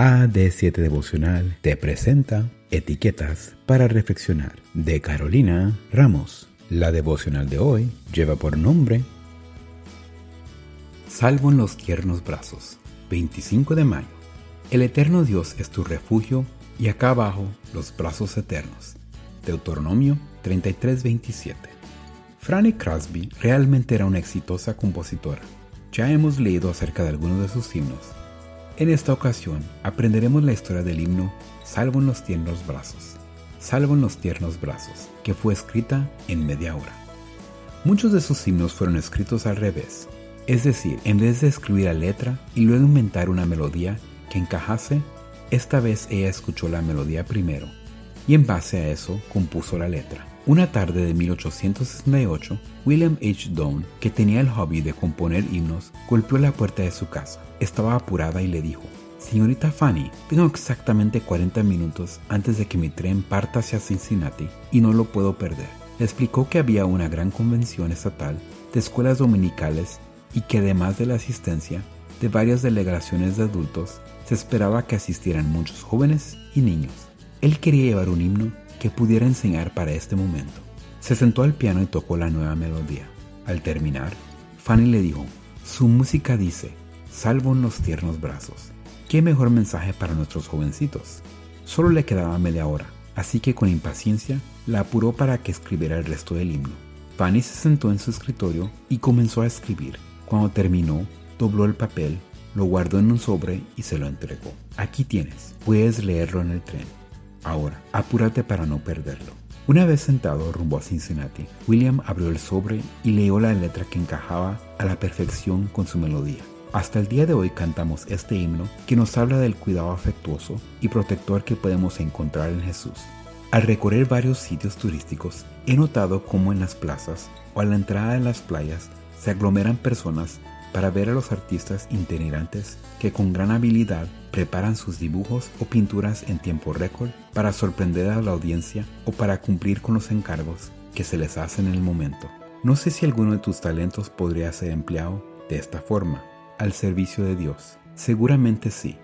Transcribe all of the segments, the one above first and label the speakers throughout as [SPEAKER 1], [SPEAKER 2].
[SPEAKER 1] AD7 Devocional te presenta Etiquetas para Reflexionar de Carolina Ramos. La devocional de hoy lleva por nombre Salvo en los tiernos brazos, 25 de mayo. El eterno Dios es tu refugio y acá abajo los brazos eternos. Deuteronomio 33:27. Franny Crosby realmente era una exitosa compositora. Ya hemos leído acerca de algunos de sus himnos en esta ocasión aprenderemos la historia del himno Salvo en los tiernos brazos, Salvo en los tiernos brazos, que fue escrita en media hora. Muchos de sus himnos fueron escritos al revés, es decir, en vez de escribir la letra y luego inventar una melodía que encajase, esta vez ella escuchó la melodía primero y en base a eso compuso la letra. Una tarde de 1868, William H. Doane, que tenía el hobby de componer himnos, golpeó la puerta de su casa. Estaba apurada y le dijo, Señorita Fanny, tengo exactamente 40 minutos antes de que mi tren parta hacia Cincinnati y no lo puedo perder. Le explicó que había una gran convención estatal de escuelas dominicales y que además de la asistencia de varias delegaciones de adultos, se esperaba que asistieran muchos jóvenes y niños. Él quería llevar un himno que pudiera enseñar para este momento. Se sentó al piano y tocó la nueva melodía. Al terminar, Fanny le dijo, su música dice, salvo en los tiernos brazos. ¿Qué mejor mensaje para nuestros jovencitos? Solo le quedaba media hora, así que con impaciencia la apuró para que escribiera el resto del himno. Fanny se sentó en su escritorio y comenzó a escribir. Cuando terminó, dobló el papel, lo guardó en un sobre y se lo entregó. Aquí tienes, puedes leerlo en el tren. Ahora, apúrate para no perderlo. Una vez sentado rumbo a Cincinnati, William abrió el sobre y leyó la letra que encajaba a la perfección con su melodía. Hasta el día de hoy cantamos este himno que nos habla del cuidado afectuoso y protector que podemos encontrar en Jesús. Al recorrer varios sitios turísticos, he notado cómo en las plazas o a la entrada de las playas se aglomeran personas para ver a los artistas itinerantes que con gran habilidad preparan sus dibujos o pinturas en tiempo récord para sorprender a la audiencia o para cumplir con los encargos que se les hacen en el momento. No sé si alguno de tus talentos podría ser empleado de esta forma, al servicio de Dios. Seguramente sí.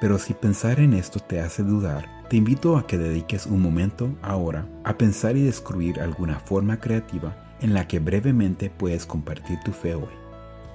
[SPEAKER 1] Pero si pensar en esto te hace dudar, te invito a que dediques un momento ahora a pensar y descubrir alguna forma creativa en la que brevemente puedes compartir tu fe hoy.